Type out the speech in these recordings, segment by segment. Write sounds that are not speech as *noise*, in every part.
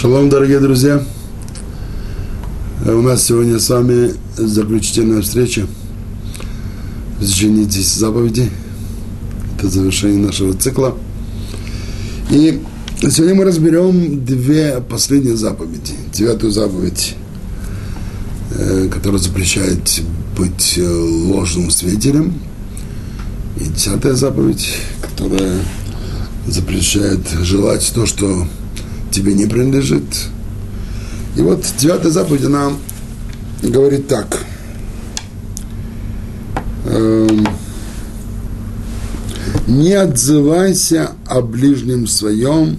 Шалом, дорогие друзья. У нас сегодня с вами заключительная встреча в течение 10 заповедей. Это завершение нашего цикла. И сегодня мы разберем две последние заповеди. Девятую заповедь, э, которая запрещает быть э, ложным свидетелем. И десятая заповедь, которая запрещает желать то, что тебе не принадлежит. И вот девятая заповедь, она говорит так. Эм, не отзывайся о ближнем своем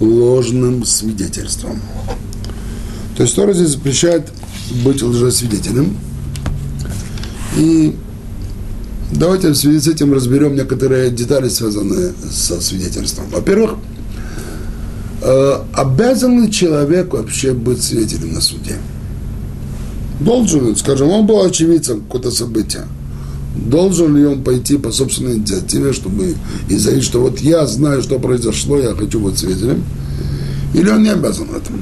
ложным свидетельством. То есть Тора здесь запрещает быть лжесвидетелем. И давайте в связи с этим разберем некоторые детали, связанные со свидетельством. Во-первых, Э, обязан ли человек вообще быть свидетелем на суде? Должен, скажем, он был очевидцем какого-то события. Должен ли он пойти по собственной инициативе, чтобы и заявить, что вот я знаю, что произошло, я хочу быть свидетелем? Или он не обязан этому?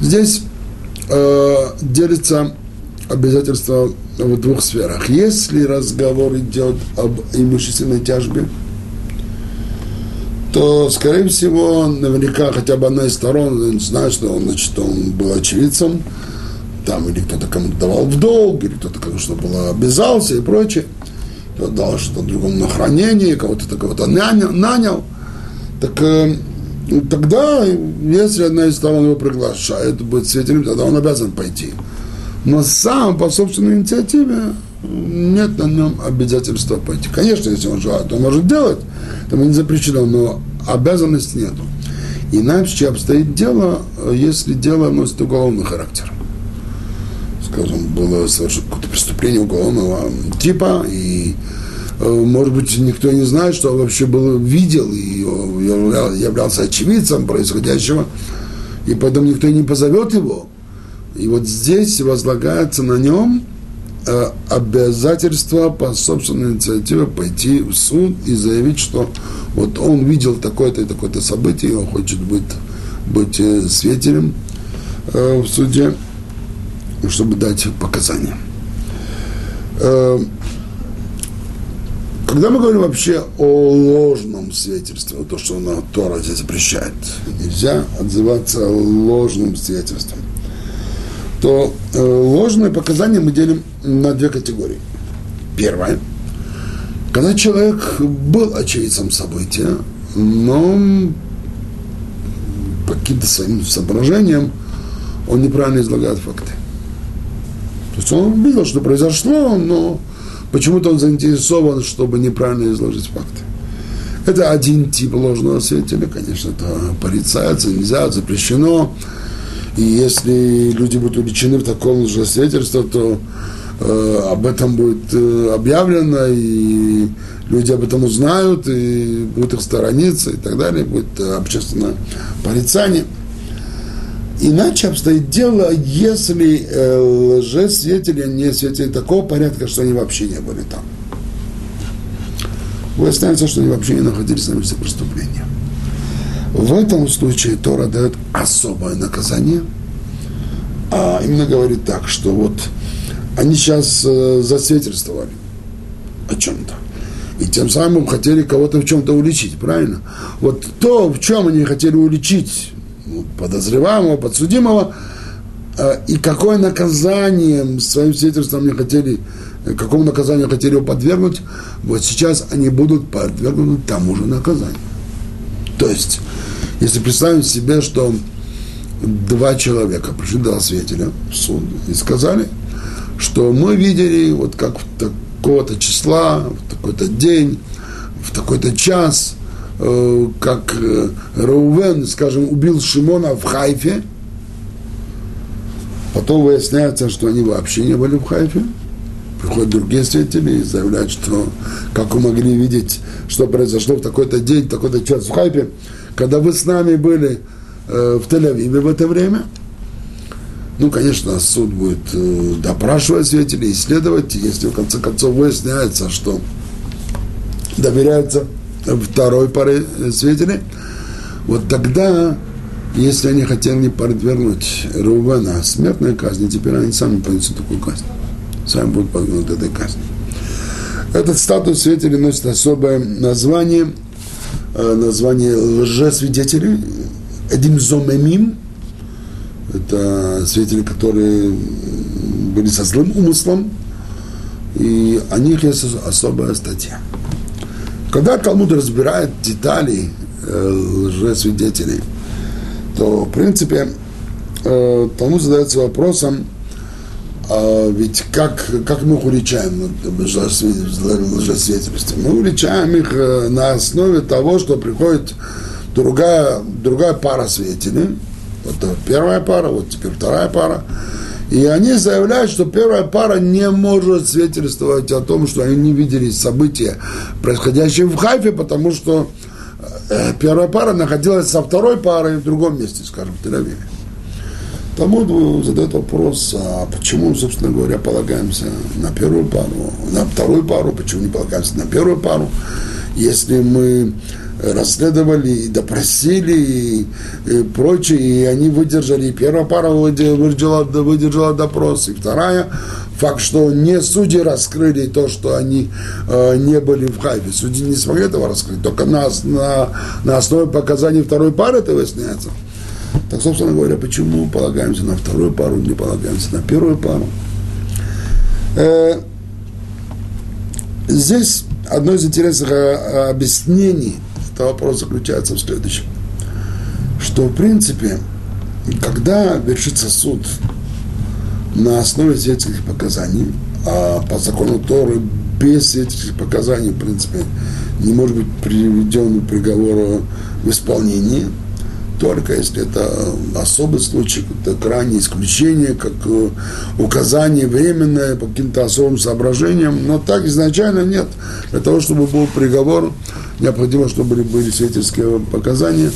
Здесь э, делится обязательство в двух сферах. Если разговор идет об имущественной тяжбе – то, скорее всего, наверняка хотя бы одна из сторон знает, что он, значит, он был очевидцем, там или кто-то кому-то давал в долг, или кто-то кому-то было обязался и прочее. Кто-то дал что-то другому на хранение, кого-то кого-то нанял, нанял. Так э, тогда, если одна из сторон его приглашает быть свидетелем, тогда он обязан пойти. Но сам по собственной инициативе нет на нем обязательства пойти. Конечно, если он желает, он может делать, там не запрещено, но обязанности нету. Иначе обстоит дело, если дело носит уголовный характер. Скажем, было совершено какое-то преступление уголовного типа, и э, может быть, никто не знает, что он вообще был, видел и являлся очевидцем происходящего, и поэтому никто не позовет его. И вот здесь возлагается на нем обязательство по собственной инициативе пойти в суд и заявить, что вот он видел такое-то и такое-то событие, и он хочет быть, быть э, свидетелем э, в суде, чтобы дать показания. Э, когда мы говорим вообще о ложном свидетельстве, то, что на Тора здесь запрещает, нельзя отзываться ложным свидетельством – то э, ложные показания мы делим на две категории. Первое. Когда человек был очевидцем события, но по каким-то своим соображениям он неправильно излагает факты. То есть он видел, что произошло, но почему-то он заинтересован, чтобы неправильно изложить факты. Это один тип ложного свидетеля, конечно, это порицается, нельзя, запрещено. И если люди будут увлечены в таком же свидетельстве, то э, об этом будет э, объявлено, и люди об этом узнают, и будут их сторониться, и так далее, будет э, общественное порицание. Иначе обстоит дело, если э, лжесвидетели не свидетели такого порядка, что они вообще не были там. Выясняется, что они вообще не находились на месте преступления. В этом случае Тора дает особое наказание, а именно говорит так, что вот они сейчас э, засвидетельствовали о чем-то. И тем самым хотели кого-то в чем-то уличить, правильно? Вот то, в чем они хотели уличить ну, подозреваемого, подсудимого, э, и какое наказание своим свидетельством они хотели, э, какому наказанию хотели его подвергнуть, вот сейчас они будут подвергнуты тому же наказанию. То есть, если представить себе, что два человека пришли до свидетеля в суд и сказали, что мы видели, вот как в такого-то числа, в такой-то день, в такой-то час, э, как э, скажем, убил Шимона в Хайфе, потом выясняется, что они вообще не были в Хайфе, приходят другие свидетели и заявляют, что как вы могли видеть, что произошло в такой-то день, в такой-то час в Хайпе, когда вы с нами были э, в Тель-Авиве в это время. Ну, конечно, суд будет э, допрашивать свидетелей, исследовать, если в конце концов выясняется, что доверяется второй паре свидетелей, вот тогда Если они хотели подвергнуть Рувена смертной казни, теперь они сами понесут такую казнь. Сами будут подвергнуты этой казни. Этот статус свидетелей носит особое название, э, название лжесвидетелей, Эдим Зомемим, это свидетели, которые были со злым умыслом, и о них есть особая статья. Когда Талмуд разбирает детали э, лжесвидетелей, то, в принципе, э, Талмуд задается вопросом, а ведь как, как мы их уличаем лжесвидетельством? Мы уличаем их э, на основе того, что приходит другая, другая пара свидетелей, вот первая пара, вот теперь вторая пара, и они заявляют, что первая пара не может свидетельствовать о том, что они не видели события, происходящие в Хайфе, потому что э, первая пара находилась со второй парой в другом месте, скажем, в Тель-Авиве. Талмуд задает вопрос, а почему, собственно говоря, полагаемся на первую пару, на вторую пару, почему не полагаемся на первую пару, если мы расследовали и допросили и, и прочее, и они выдержали, и первая пара выдержала, выдержала допрос, и вторая, факт, что не судьи раскрыли то, что они э, не были в Хайфе, судьи не смогли этого раскрыть, только на, на, на основе показаний второй пары это выясняется. Так, собственно говоря, почему полагаемся на вторую пару, не полагаемся на первую пару. Э, здесь одно из интересных э, объяснений этого вопроса заключается в следующем. Что, в принципе, когда вершится суд на основе свидетельских показаний, а по закону Торы без свидетельских показаний, в принципе, не может быть приведен приговор в исполнение – только если это особый случай, это крайнее исключение, как э, указание временное по каким-то особым соображениям, но так изначально нет. Для того, чтобы был приговор, необходимо, чтобы были свидетельские показания.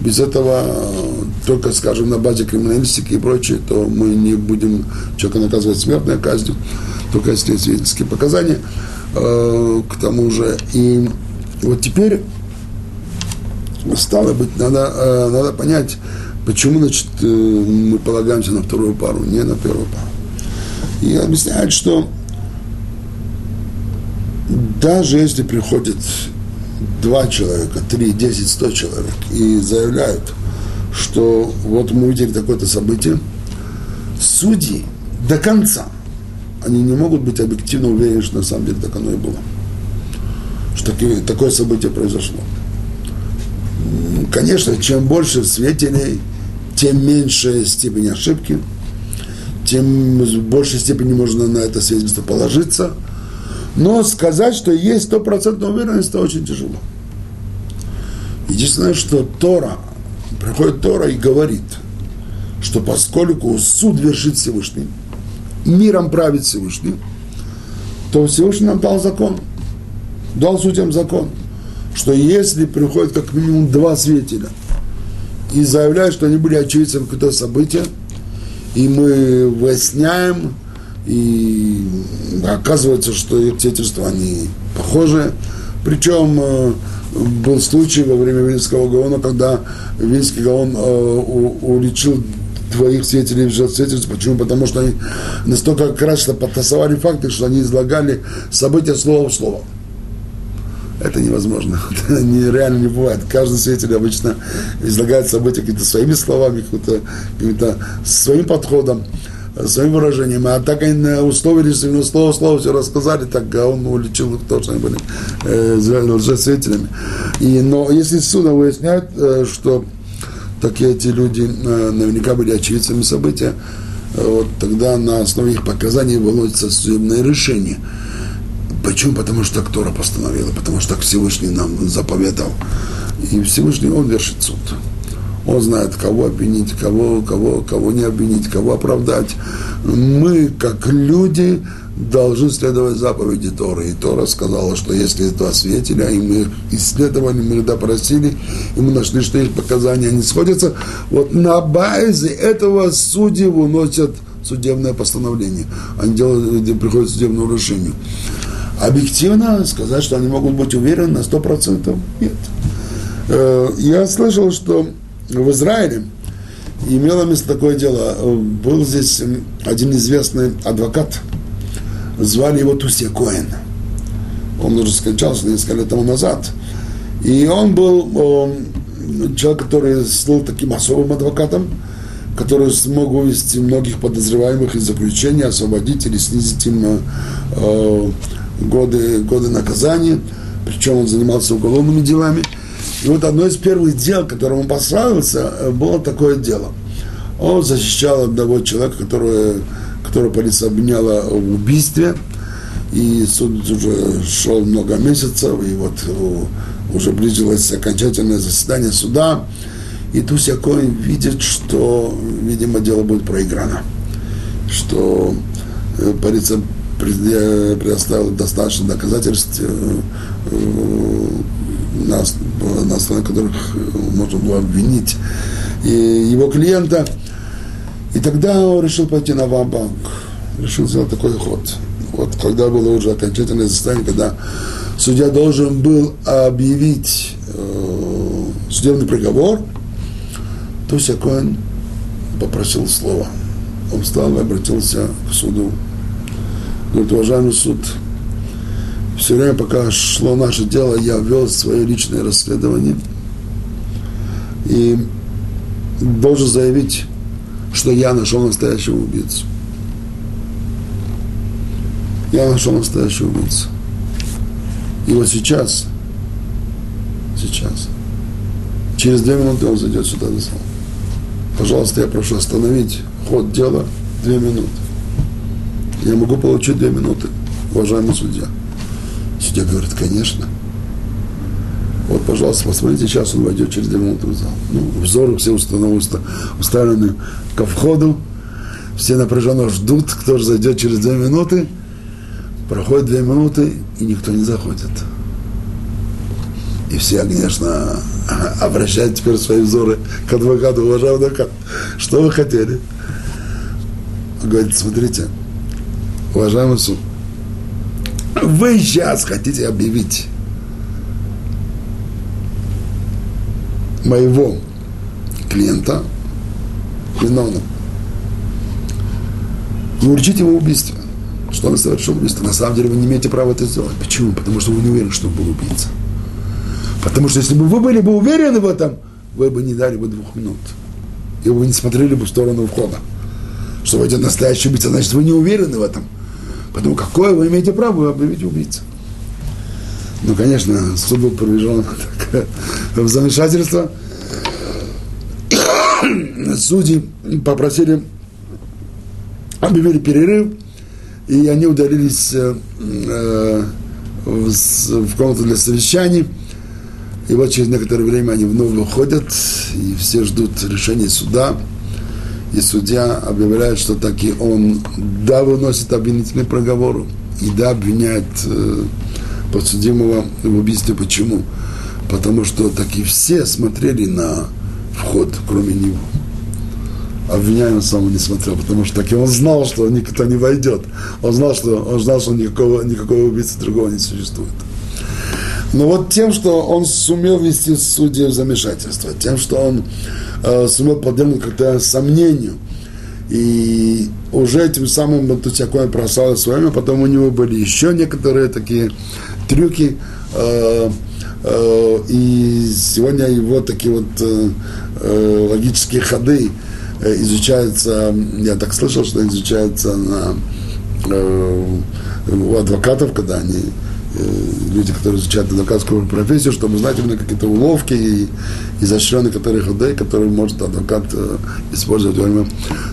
Без этого, э, только, скажем, на базе криминалистики и прочее, то мы не будем человека наказывать смертной казнью, только если свидетельские показания. Э, к тому же, и вот теперь Стало быть, надо, э, надо понять, почему, значит, э, мы полагаемся на вторую пару, не на первую пару. И объясняют, что даже если приходит два человека, три, десять, сто человек и заявляют, что вот мы увидели такое-то событие, судьи до конца, они не могут быть объективно уверены, что на самом деле так оно и было. Что такое событие произошло конечно, чем больше свидетелей, тем меньше степень ошибки, тем в большей степени можно на это свидетельство положиться. Но сказать, что есть стопроцентная уверенность, это очень тяжело. Единственное, что Тора, приходит Тора и говорит, что поскольку суд вершит Всевышний, миром правит Всевышний, то Всевышний нам дал закон, дал судьям закон – что если приходит как минимум два свидетеля и заявляют, что они были очевидцами какого-то события, и мы выясняем, и оказывается, что их свидетельства, они похожи. Причем э, был случай во время Вильнского Гаона, когда Вильнский Гаон э, уличил двоих свидетелей в свидетельств. Почему? Потому что они настолько красиво подтасовали факты, что они излагали события слово в слово. Это невозможно. *laughs* Это нереально не бывает. Каждый свидетель обычно излагает события какими-то своими словами, каким-то, своим подходом, своим выражением. А так они условились, ему слово слово все рассказали, так а он уличил их то, что они были э, лжесвидетелями. И, но если суда выясняют, э, что такие эти люди э, наверняка были очевидцами события, э, вот тогда на основе их показаний выносится судебное решение – Почему? Потому что так Тора постановила, потому что Всевышний нам заповедал. И Всевышний, Он вершит суд. Он знает, кого обвинить, кого, кого, кого не обвинить, кого оправдать. Мы, как люди, должны следовать заповеди Торы. И Тора сказала, что если два свидетеля, и мы исследовали, мы допросили, и мы нашли, что их показания не сходятся, вот на базе этого судьи выносят судебное постановление. Они делают, приходят к судебному решению объективно сказать, что они могут быть уверены на 100%, нет. Э, я слышал, что в Израиле имело место такое дело. Был здесь один известный адвокат, звали его Тусия Коэн. Он уже скончался несколько лет тому назад. И он был человек, который стал таким особым адвокатом, который смог вывести многих подозреваемых из заключения, освободить или снизить им э, годы, годы наказания. Причем он занимался уголовными делами. И вот одно из первых дел, которым он пославился, э, было такое дело. Он защищал одного человека, которого, которого полиция обвиняла в убийстве. И суд уже шел много месяцев, и вот э, уже близилось окончательное заседание суда. И Туся Коин видит, что, видимо, дело будет проиграно. Что э, полиция предоставила достаточно доказательств, э, э, на, на основе которых можно было обвинить и его клиента. И тогда он решил пойти на вамбанк, решил сделать такой ход. Вот когда было уже окончательное заседание, когда судья должен был объявить э, судебный приговор, то Коэн попросил слова. Он встал и обратился к суду. Говорит, уважаемый суд, все время, пока шло наше дело, я вел свое личное расследование и должен заявить, что я нашел настоящего убийцу. Я нашел настоящего убийцу. И вот сейчас, сейчас, через две минуты он зайдет сюда на зал. Пожалуйста, я прошу остановить ход дела две минуты. Я могу получить две минуты, уважаемый судья. Судья говорит, конечно. Вот, пожалуйста, посмотрите, сейчас он войдет через две минуты в зал. Ну, взоры все установлены, уставлены ко входу. Все напряженно ждут, кто же зайдет через две минуты. Проходит две минуты, и никто не заходит. И все, конечно, *laughs* обращают теперь свои взоры к адвокату, уважаемый адвокат. Что вы хотели? Он говорит, смотрите, уважаемый суд, вы сейчас хотите объявить моего клиента виновным. Вы урчите ему убийство что он совершил убийство. На самом деле вы не имеете права это сделать. Почему? Потому что вы не уверены, что он был убийца. Потому что если бы вы были бы уверены в этом, вы бы не дали бы двух минут. И вы не смотрели бы в сторону входа. Что войдет настоящий убийца, значит, вы не уверены в этом. Потому какое вы имеете право объявить убийцу? Ну, конечно, суд был проведен в замешательство. Судьи попросили, объявили перерыв, и они удалились э, в, в комнату для совещаний. И вот через некоторое время они вновь выходят, и все ждут решения суда. И судья объявляет, что таки он да выносит обвинительный приговор, и да обвиняет э, подсудимого в убийстве. Почему? Потому что таки все смотрели на вход, кроме него обвиняемый сам не смотрел, потому что так и он знал, что никто не войдет. Он знал, что, он знал, что никакого, никакого убийцы другого не существует. Но вот тем, что он сумел вести судьи в замешательство, тем, что он э, сумел подвергнуть как-то сомнению, и уже этим самым Батутякой прославил свое имя, потом у него были еще некоторые такие трюки, э, э, и сегодня его такие вот э, э логические ходы, Э, изучается, я так слышал, что изучается на, э, у адвокатов, когда они люди, которые изучают адвокатскую профессию, чтобы знать именно какие-то уловки и изощренные которые ходы, которые может адвокат использовать во время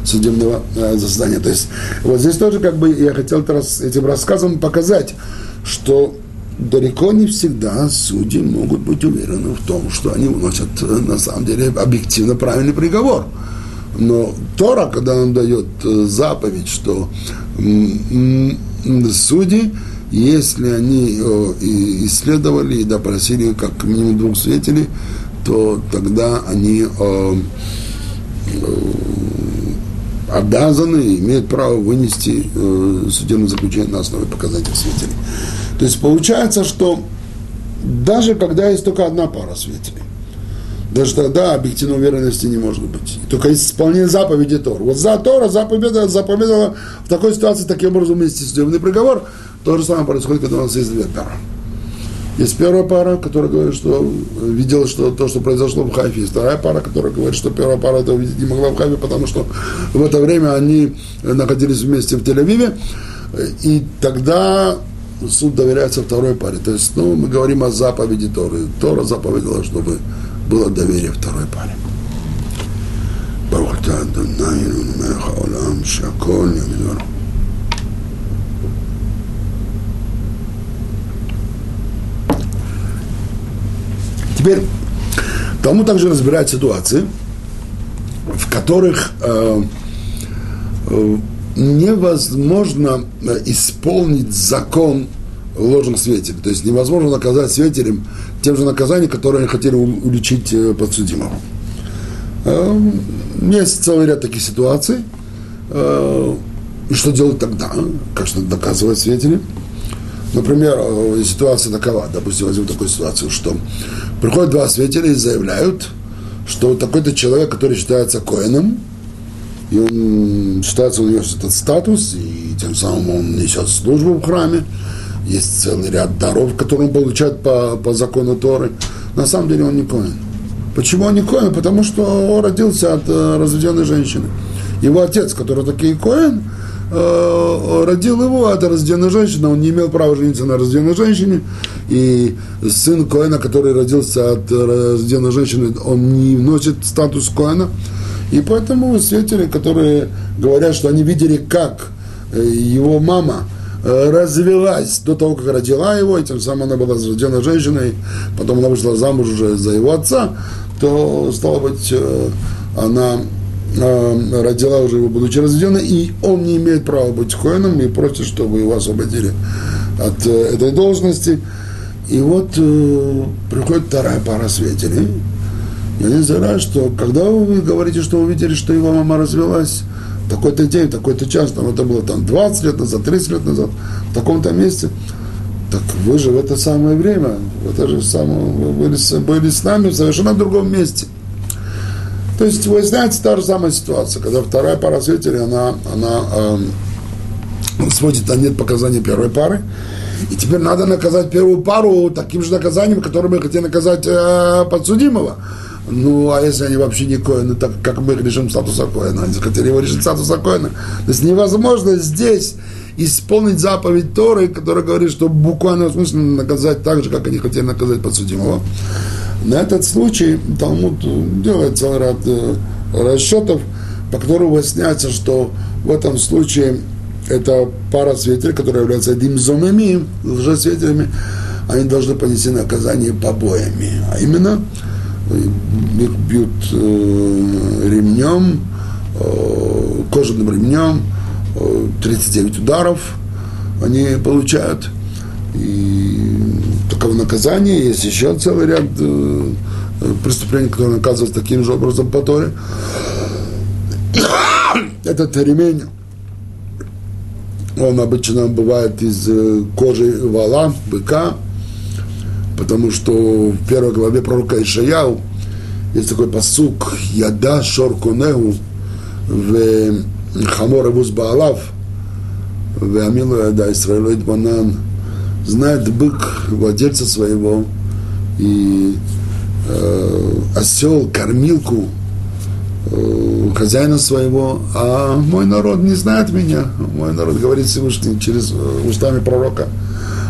судебного заседания. То есть вот здесь тоже как бы я хотел этим рассказом показать, что далеко не всегда судьи могут быть уверены в том, что они вносят на самом деле объективно правильный приговор. Но Тора, когда нам дает э, заповедь, что судьи, если они исследовали и допросили как минимум двух свидетелей, то тогда они э, обязаны, имеют право вынести э, судебное заключение на основе показателей свидетелей. То есть получается, что даже когда есть только одна пара свидетелей, Даже тогда объективной уверенности не может быть. Только исполнение заповеди Тор. Вот за Тора заповедала, заповедала в такой ситуации таким образом вместе судебный приговор. То же самое происходит, когда у нас есть две пары. Есть первая пара, которая говорит, что видела что, то, что произошло в Хайфе. Есть вторая пара, которая говорит, что первая пара этого видеть не могла в Хайфе, потому что в это время они находились вместе в Тель-Авиве. И тогда суд доверяется второй паре. То есть, ну, мы говорим о заповеди Торы. Тора заповедала, чтобы было доверие второй паре. Теперь тому также разбирать ситуации, в которых э, э, невозможно э, исполнить закон ложных свидетелей. То есть невозможно наказать свидетелям тем же наказанием, которое они хотели уличить э, подсудимого. Э, есть целый ряд таких ситуаций. И что делать тогда? Как что доказывать свидетелей? Например, ситуация такова, допустим, возьмем такую ситуацию, что приходят два свидетеля и заявляют, что такой-то человек, который считается коином, и он считается, у него этот статус, и тем самым он несет службу в храме. Есть целый ряд даров, которые он получает по, по закону Торы. На самом деле он не коин. Почему он не коин? Потому что он родился от э, разведенной женщины. Его отец, который такой коин, э, родил его от разведенной женщины, он не имел права жениться на разведенной женщине, и сын Коэна, который родился от разведенной женщины, он не носит статус Коэна, и поэтому свидетели, которые говорят, что они видели, как э, его мама э, развелась до того, как родила его, и тем самым она была рождена женщиной, потом она вышла замуж уже за его отца, то, стало быть, э, она родила уже его, будучи разведенной, и он не имеет права быть коином и просит, чтобы его освободили от этой должности. И вот приходит вторая пара свидетелей, я не знаю, что когда вы говорите, что вы видели, что его мама развелась, такой-то день, такой-то час, там это было там 20 лет назад, 30 лет назад, в таком-то месте, так вы же в это самое время, в это же самое, вы были, были с нами в совершенно другом месте. То есть вы знаете та же самая ситуация, когда вторая пара свидетелей, она, она э, сводит на нет показания первой пары, и теперь надо наказать первую пару таким же наказанием, которым мы хотели наказать э, подсудимого. Ну, а если они вообще не коины, так как мы решим статуса коина? Они хотели его решить статуса коина. То есть невозможно здесь исполнить заповедь Торы, которая говорит, что буквально в смысле наказать так же, как они хотели наказать подсудимого. На этот случай Талмуд делает целый ряд э, расчетов, по которым выясняется, что в этом случае это пара свидетелей, которые являются димзомами, лжесвидетелями, они должны понести наказание побоями. А именно, их бьют э, ремнем, э, кожаным ремнем, э, 39 ударов они получают. И таково наказание. Есть еще целый ряд э, преступлений, которые наказываются таким же образом по Торе. *coughs* Этот ремень, он обычно бывает из э, кожи вала, быка, потому что в первой главе пророка Ишаяу есть такой посук «Яда шор конеу в хамор авуз баалав в амилу яда Исраилу банан» знает бык владельца своего и э, осел кормилку э, хозяина своего, а мой народ не знает меня. Мой народ говорит Всевышний через э, устами пророка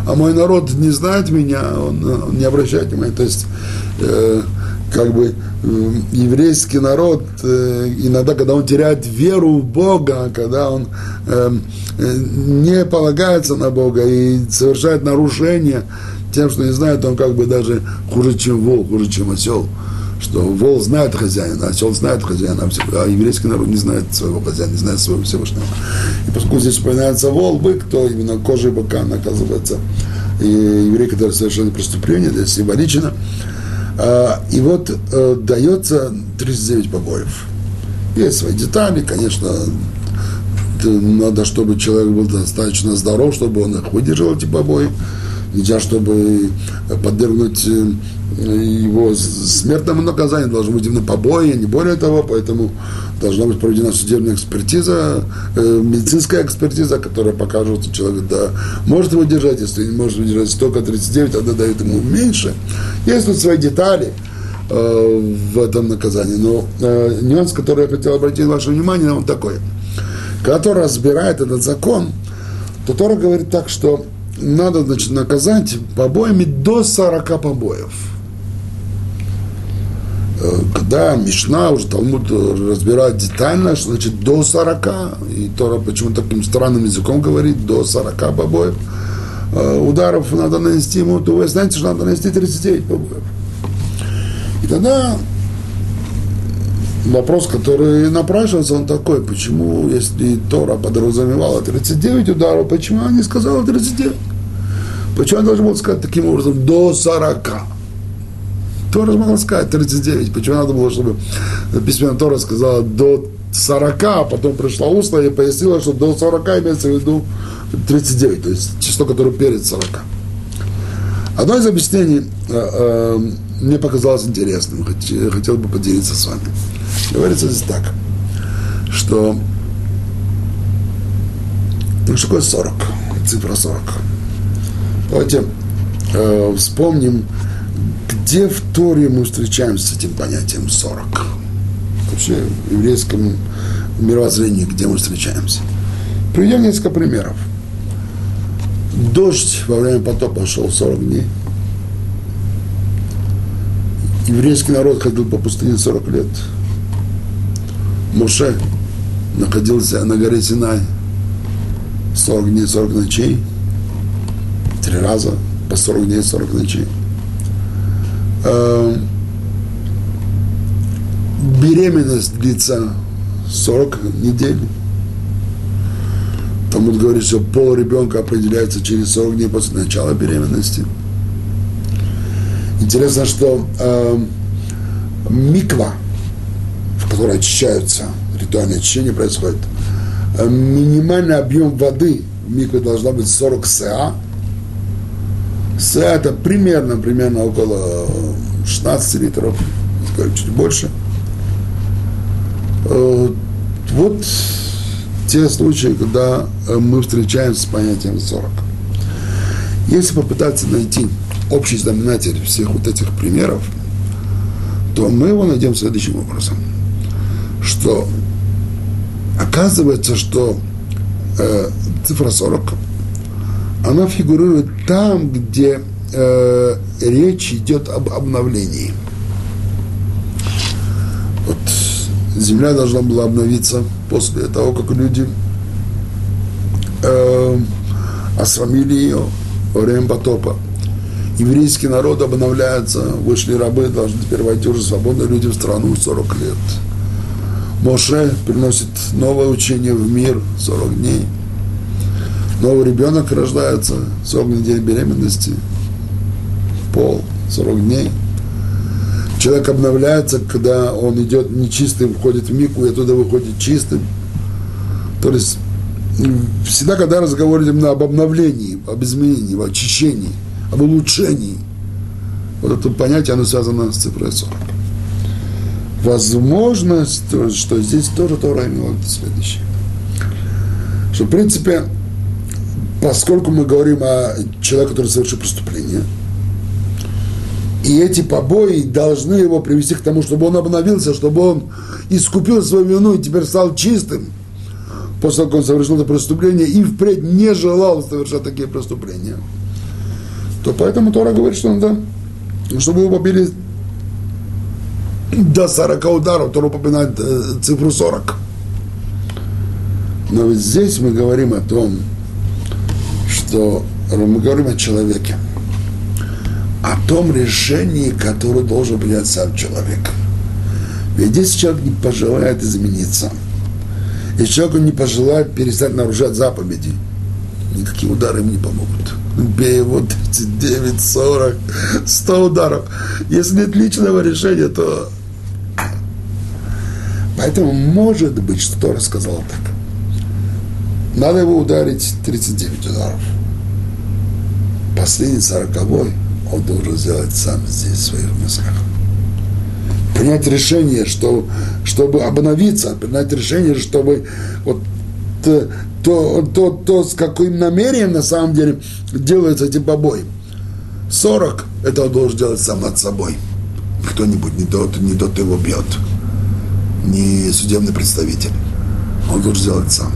а мой народ не знает меня, он, он не обращает внимания. То есть, э, как бы э, еврейский народ, э, иногда, когда он теряет веру в Бога, когда он э, э, не полагается на Бога и совершает нарушения тем, что не знает, он как бы даже хуже, чем волк, хуже, чем осел что вол знает хозяина, осел знает хозяина, а еврейский народ не знает своего хозяина, не знает своего Всевышнего. И поскольку здесь упоминается вол, бык, то именно кожей быка наказывается и еврей, который совершил преступление, это символично. А, и вот э, дается 39 побоев. Есть свои детали, конечно, надо, чтобы человек был достаточно здоров, чтобы он их выдержал, эти побои. Нельзя, чтобы подвергнуть его смертному наказанию, должно быть именно побои, не более того, поэтому должна быть проведена судебная экспертиза, э, медицинская экспертиза, которая покажет, что человек да, может выдержать, если не может выдержать столько 39, тогда дают ему меньше. Есть тут свои детали э, в этом наказании. Но э, нюанс, который я хотел обратить ваше внимание, он такой. Когда Тора разбирает этот закон, то Тора говорит так, что надо значит, наказать побоями до 40 побоев. Э, когда Мишна, уже Талмуд разбирает детально, что значит до 40, и Тора почему таким странным языком говорит, до 40 побоев, э, ударов надо нанести ему, то вы знаете, что надо нанести 39 побоев. И тогда вопрос, который напрашивается, он такой, почему, если Тора подразумевала 39 ударов, почему она не сказала 39? Почему она должна была сказать таким образом до 40? Тора могла сказать 39. Почему надо было, чтобы письменная Тора сказала до 40, а потом пришла устно и пояснила, что до 40 имеется в виду 39, то есть число, которое перед 40. Одно из объяснений э, э, мне показалось интересным, хотел бы поделиться с вами. Говорится здесь так, что ну, что такое 40? Цифра 40. Давайте э, вспомним где в Торе мы встречаемся с этим понятием 40? Вообще в еврейском мировоззрении, где мы встречаемся? Приведем несколько примеров. Дождь во время потопа шел 40 дней. Еврейский народ ходил по пустыне 40 лет. Моше находился на горе Синай 40 дней, 40 ночей. Три раза по 40 дней, 40 ночей. Э, беременность длится 40 недель. Талмуд говорит, что пол ребенка определяется через 40 дней после начала беременности. Интересно, что э, миква, в которой очищаются, ритуальное очищение происходит, э, минимальный объем воды в микве должна быть 40 СА, с это примерно, примерно около 16 литров, чуть больше. Э, вот те случаи, когда э, мы встречаемся с понятием 40. Если попытаться найти общий знаменатель всех вот этих примеров, то мы его найдем следующим образом, что оказывается, что э, цифра 40 она фигурирует там, где э, речь идет об обновлении. Вот земля должна была обновиться после того, как люди э, осрамили ее во время потопа. Еврейский народ обновляется, вышли рабы, должны теперь войти уже свободные люди в страну 40 лет. Моше приносит новое учение в мир 40 дней – Новый ребенок рождается, 40 недель беременности, пол, 40 дней. Человек обновляется, когда он идет нечистым, входит в мику и оттуда выходит чистым. То есть всегда, когда разговор именно об обновлении, об изменении, об очищении, об улучшении, вот это понятие, оно связано с цифрой 40. Возможно, что здесь тоже Тора имела следующее. Что, в принципе, поскольку мы говорим о человеке, который совершил преступление, и эти побои должны его привести к тому, чтобы он обновился, чтобы он искупил свою вину и теперь стал чистым, после того, как он совершил это преступление, и впредь не желал совершать такие преступления, то поэтому Тора говорит, что надо, чтобы его побили до 40 ударов, Тора упоминает э, цифру 40. Но ведь здесь мы говорим о том, что мы говорим о человеке, о том решении, которое должен принять сам человек. Ведь если человек не пожелает измениться, если человек не пожелает перестать нарушать заповеди, никакие удары ему не помогут. Бей его 39, 40, 100 ударов. Если нет личного решения, то... Поэтому может быть, что Тора сказал так. Надо его ударить 39 ударов. последний сороковой он должен сделать сам здесь, в своих мыслях. Принять решение, что, чтобы обновиться, принять решение, чтобы вот то, то, то, то, с каким намерением на самом деле делаются эти побои. 40 это он должен делать сам над собой. Кто-нибудь не тот, не тот его бьет. Не судебный представитель. Он должен сделать сам.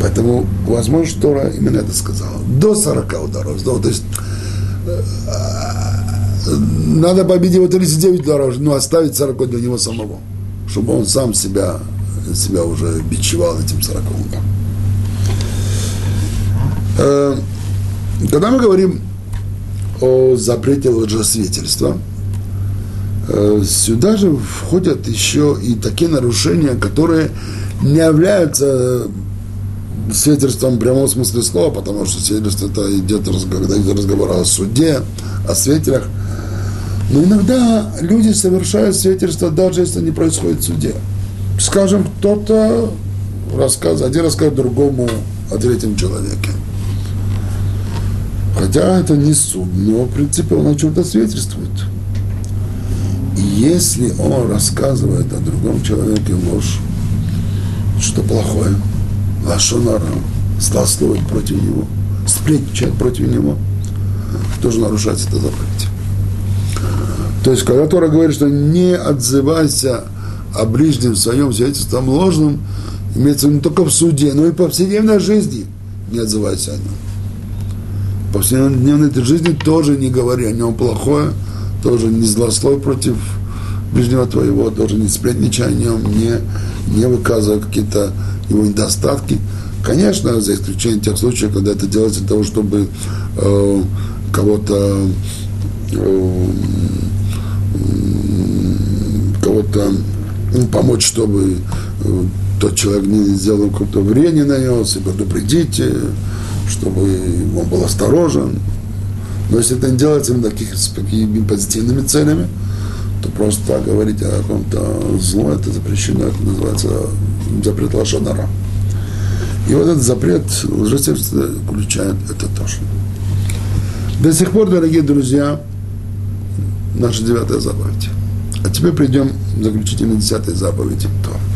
Поэтому, возможно, что Тора именно это сказала. До 40 ударов. То есть э, надо победить его 39 ударов, но оставить 40 для него самого. Чтобы он сам себя, себя уже бичевал этим 40 ударом. Э, когда мы говорим о запрете лжесвидетельства, сюда же входят еще и такие нарушения, которые не являются свидетельством в прямом смысле слова, потому что свидетельство это идет, когда идет разговор о суде, о свидетелях. Но иногда люди совершают свидетельство, даже если не происходит в суде. Скажем, кто-то рассказывает, один рассказывает другому о третьем человеке. Хотя это не суд, но в принципе он о чем-то свидетельствует. Если он рассказывает о другом человеке ложь, что плохое, лашонара, злословить против него, сплетничать против него, тоже нарушать это заповедь. То есть, когда Тора говорит, что не отзывайся о ближнем своем свидетельством ложным, имеется в виду не только в суде, но и в повседневной жизни не отзывайся о нем. В повседневной жизни тоже не говори о нем плохое, тоже не злословь против ближнего твоего, тоже не сплетничай о нем, не, не выказывай какие-то его недостатки. Конечно, за исключением тех случаев, когда это делается для того, чтобы э, кого-то э, кого-то ну, помочь, чтобы э, тот человек не сделал какое-то вред не нанес, и предупредить, чтобы он был осторожен. Но если это не делается именно таких, с такими позитивными целями, то просто говорить о каком-то зло, это запрещено, это называется запрет лошадара. И вот этот запрет лжесердце включает это тоже. До сих пор, дорогие друзья, наша девятая заповедь. А теперь придем к заключительной десятой заповеди. То.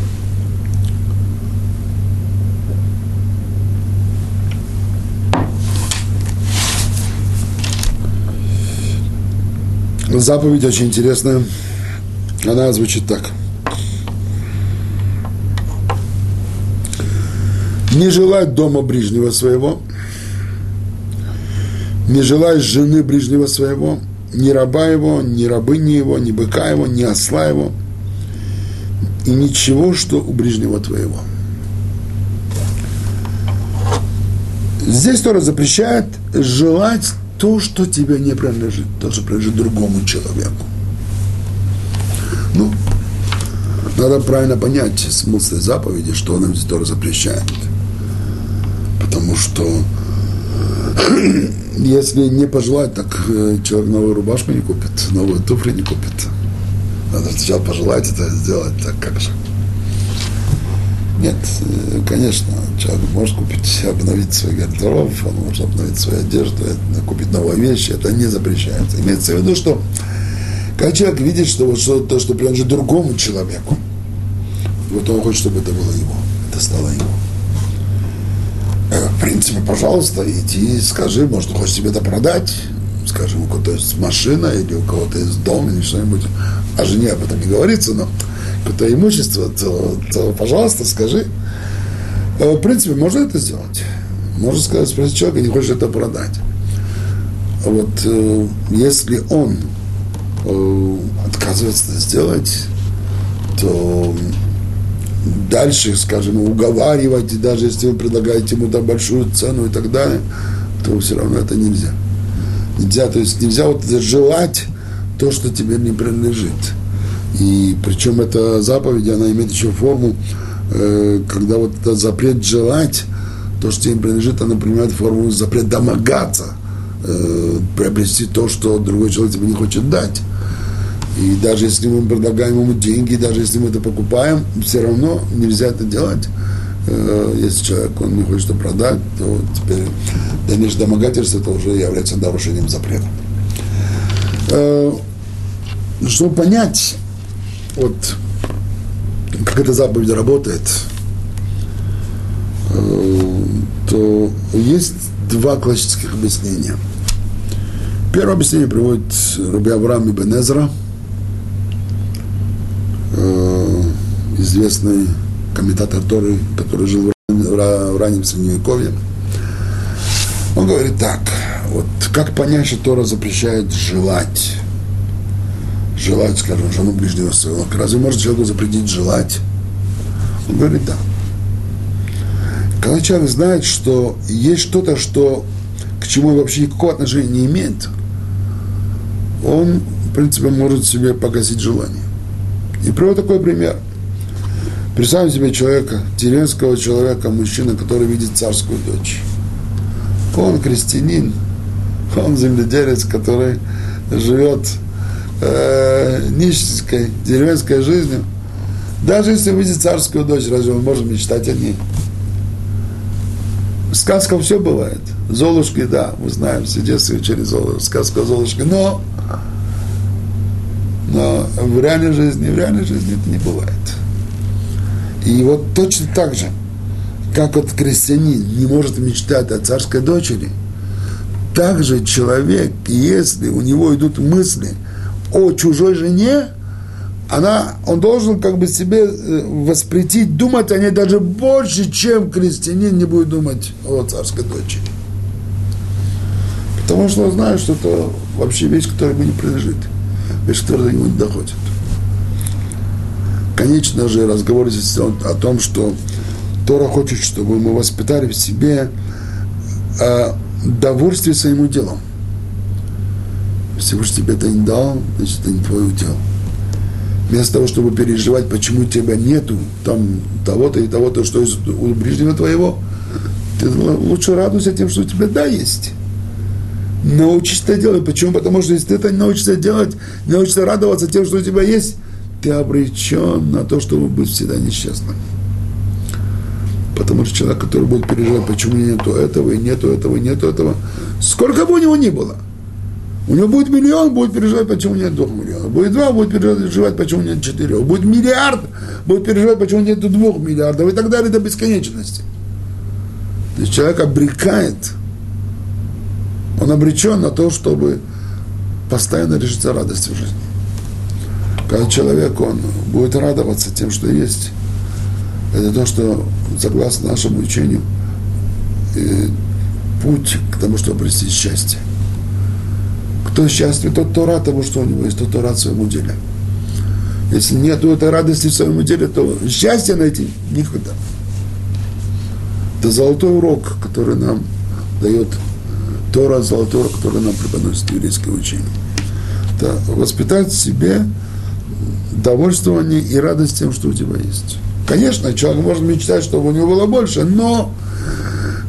Заповедь очень интересная. Она звучит так. Не желать дома ближнего своего, не желать жены ближнего своего, ни раба его, ни рабыни его, ни быка его, ни осла его, и ничего, что у ближнего твоего. Здесь Тора запрещает желать то, что тебе не принадлежит, то, что принадлежит другому человеку. Ну, надо правильно понять смысл заповеди, что нам здесь Тора запрещает. Потому что *clears throat* если не пожелать, так э, человек новую рубашку не купит, новые туфли не купит. Надо сначала пожелать это сделать, так как же. Нет, э, конечно, человек может купить, обновить свой гардероб, он может обновить свою одежду, купить новые вещи, это не запрещается. Имеется в виду, что когда человек видит, что вот что, то, что принадлежит другому человеку, вот он хочет, чтобы это было его, это стало его. Э, в принципе, пожалуйста, иди, скажи, может, он хочет себе это продать, скажем, у кого-то есть машина или у кого-то есть дом или что-нибудь. О жене об этом не говорится, но какое-то имущество, то, то, пожалуйста, скажи. Э, в принципе, можно это сделать. Можно сказать, спросить человека, не хочет это продать. Вот э, если он э, отказывается это сделать, то дальше, скажем, уговаривать, даже если вы предлагаете ему там большую цену и так далее, то все равно это нельзя. Нельзя, то есть нельзя вот желать то, что тебе не принадлежит. И причем эта заповедь, она имеет еще форму, э, когда вот этот запрет желать, то, что им принадлежит, она принимает форму запрет домогаться, э, приобрести то, что другой человек тебе не хочет дать. И даже если мы предлагаем ему деньги, даже если мы это покупаем, все равно нельзя это делать. Э, если человек он не хочет что продать, то теперь дальнейшее домогательство это уже является нарушением запрета. Э, чтобы понять, вот, как эта заповедь работает, э, то есть два классических объяснения. Первое объяснение приводит Раби Авраам Ибн Эзра, известный комментатор Торы, который жил в раннем Средневековье. Он говорит так, вот как понять, что Тора запрещает желать? Желать, скажем, жену ближнего своего. Разве может человеку запретить желать? Он говорит, да. Когда человек знает, что есть что-то, что к чему вообще никакого отношения не имеет, он, в принципе, может себе погасить желание. И привод такой пример – Представим себе человека, деревенского человека, мужчина, который видит царскую дочь. Он крестьянин, он земледелец, который живет э, нищенской, деревенской жизнью. Даже если видит царскую дочь, разве он может мечтать о ней? В сказках все бывает. Золушки, да, мы знаем, все детство учили Золушки, сказка Золушки, но, но в реальной жизни, в реальной жизни это не бывает. И вот точно так же, как вот крестьянин не может мечтать о царской дочери, так же человек, если у него идут мысли о чужой жене, она, он должен как бы себе э, воспретить, думать о ней даже больше, чем крестьянин не будет думать о царской дочери. Потому что он знает, что это вообще вещь, которая ему не принадлежит, вещь, которая ему не доходит конечно же, разговор здесь о том, что Тора хочет, чтобы мы воспитали в себе э, довольствие своим делом. Всевышний тебе это не дал, значит, это не твое дело. Вместо того, чтобы переживать, почему тебя нету, там того-то и того-то, что из, у ближнего твоего, ты лучше радуйся тем, что у тебя да есть. Научись это делать. Почему? Потому что если ты это не научишься делать, не научишься радоваться тем, что у тебя есть, ты обречен на то, чтобы быть всегда несчастным. Потому что человек, который будет переживать, почему нету этого, и нету этого, и нету этого, сколько бы у него ни было, у него будет миллион, будет переживать, почему нет двух миллионов. Будет два, будет переживать, почему нет четырех. Будет миллиард, будет переживать, почему нет двух миллиардов и так далее до бесконечности. То есть человек обрекает, он обречен на то, чтобы постоянно решиться радости в жизни. Когда человек, он будет радоваться тем, что есть, это то, что, согласно нашему учению, путь к тому, чтобы обрести счастье. Кто счастлив, тот, кто рад тому, что у него есть, тот, кто рад своему деле. Если нет этой радости в своем деле, то счастье найти никуда. Это золотой урок, который нам дает Тора, золотой урок, который нам преподносит еврейское учение. Это воспитать в себе довольствование и радость тем, что у тебя есть. Конечно, человек может мечтать, чтобы у него было больше, но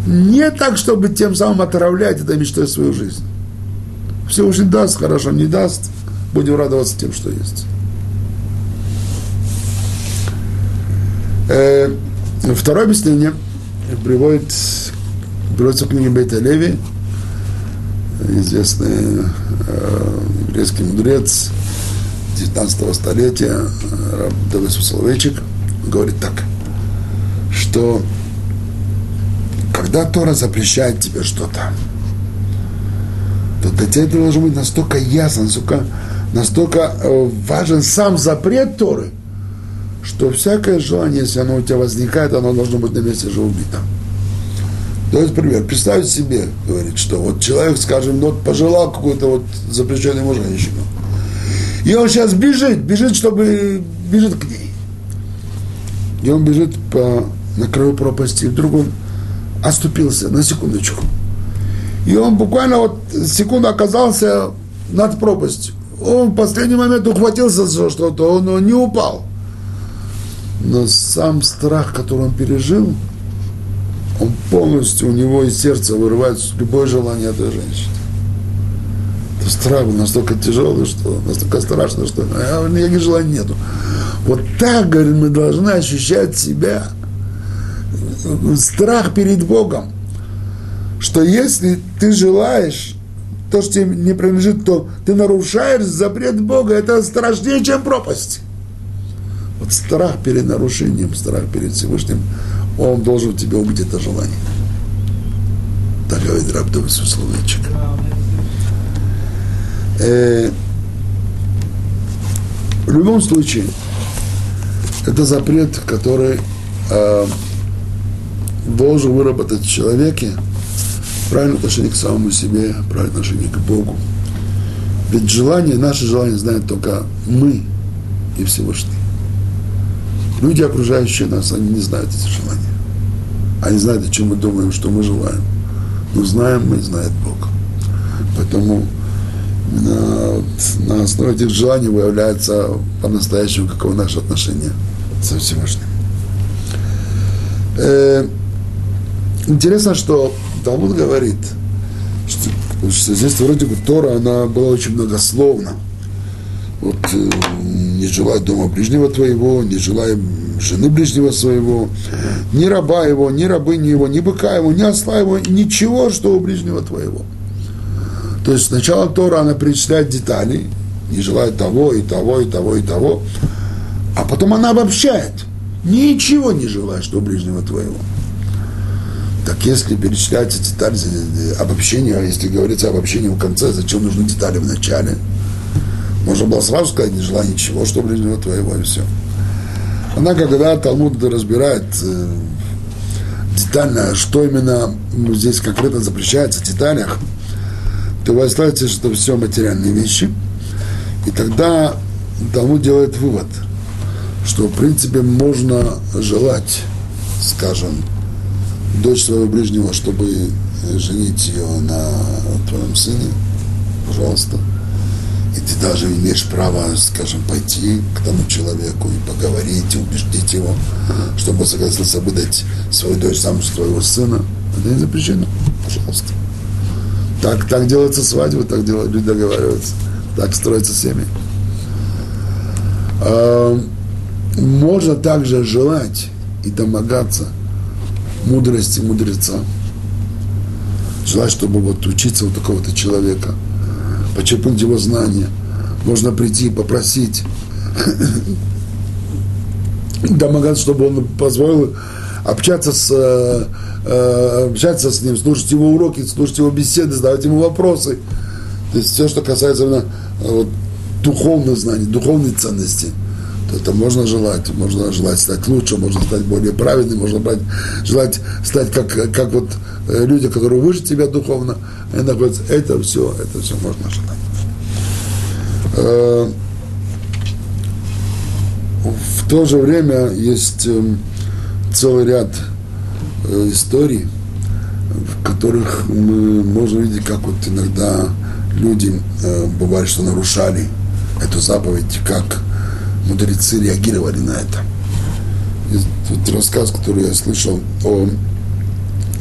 не так, чтобы тем самым отравлять этой мечтой свою жизнь. Все уже даст, хорошо, не даст, будем радоваться тем, что есть. Э, второе объяснение приводит, приводится в книге Бейта Леви, известный э, еврейский мудрец, 19 столетия, Давид Соловейчик, говорит так, что когда Тора запрещает тебе что-то, то для тебя это должно быть настолько ясно, настолько, настолько э, важен сам запрет Торы, что всякое желание, если оно у тебя возникает, оно должно быть на месте же убито. Давайте пример. Представьте себе, говорит, что вот человек, скажем, вот пожелал какую-то вот запрещенную ему женщину. И он сейчас бежит, бежит, чтобы бежит к ней. И он бежит по, на краю пропасти. Вдруг он оступился на секундочку. И он буквально вот секунду оказался над пропастью. Он в последний момент ухватился за что-то, он, не упал. Но сам страх, который он пережил, он полностью у него из сердца вырывает любое желание этой женщины страх был настолько тяжелый, что настолько страшно, что никаких желаний нету. Вот так, говорит, мы должны ощущать себя страх перед Богом, что если ты желаешь то, что тебе не принадлежит, то ты нарушаешь запрет Бога, это страшнее, чем пропасть. Вот страх перед нарушением, страх перед Всевышним, он должен в тебе убить это желание. Так говорит Рабдов Сусловичек. Э, в любом случае, это запрет, который э, должен выработать в человеке правильное отношение к самому себе, правильное отношение к Богу. Ведь желание, наше желание знают только мы и Всевышний. Люди, окружающие нас, они не знают эти желания. Они знают, о чем мы думаем, что мы желаем. Но знаем мы, знает Бог. Поэтому на, на основе этих желаний выявляется по-настоящему, каково наше отношение со Всевышним. Э, интересно, что Талмуд говорит, что, что здесь вроде бы Тора, она была очень многословна. Вот э, не желай дома ближнего твоего, не желай жены ближнего своего, ни раба его, ни рабыни его, ни быка его, ни осла его, ничего, что у ближнего твоего. То есть сначала Тора, она перечисляет детали, не желает того, и того, и того, и того, а потом она обобщает. Ничего не желает, что у ближнего твоего. Так если перечисляются детали обобщения, если говорится об обобщении в конце, зачем нужны детали в начале? Можно было сразу сказать, не желая ничего, что ближнего твоего, и все. Она, когда Талмуд разбирает э, детально, что именно здесь конкретно запрещается в деталях, то выясняется, что это все материальные вещи. И тогда Талмуд делает вывод, что, в принципе, можно желать, скажем, дочь своего ближнего, чтобы женить ее на твоем сыне, пожалуйста. И ты даже имеешь право, скажем, пойти к тому человеку и поговорить, и убеждить его, чтобы согласился выдать свою дочь замуж твоего сына. Это не запрещено. Пожалуйста. Так, так делается свадьба, так делают, люди договариваются. Так строятся семьи. А, можно также желать и домогаться – мудрости мудреца. Желать, чтобы вот учиться у такого-то человека, почерпнуть его знания. Можно прийти, попросить, *coughs* домогаться, чтобы он позволил общаться с, э, э, общаться с ним, слушать его уроки, слушать его беседы, задавать ему вопросы. То есть все, что касается именно э, вот, духовных знаний, духовной ценности – это можно желать. Можно желать стать лучше, можно стать более праведным, можно брать, желать стать как, как вот э, люди, которые выше тебя духовно, они находятся. Это все, это все можно желать. Э, в то же время есть эм, целый ряд э, историй, в которых мы можем видеть, как вот иногда люди, бывает, что нарушали эту заповедь, как мудрецы реагировали на это. И тут рассказ, который я слышал о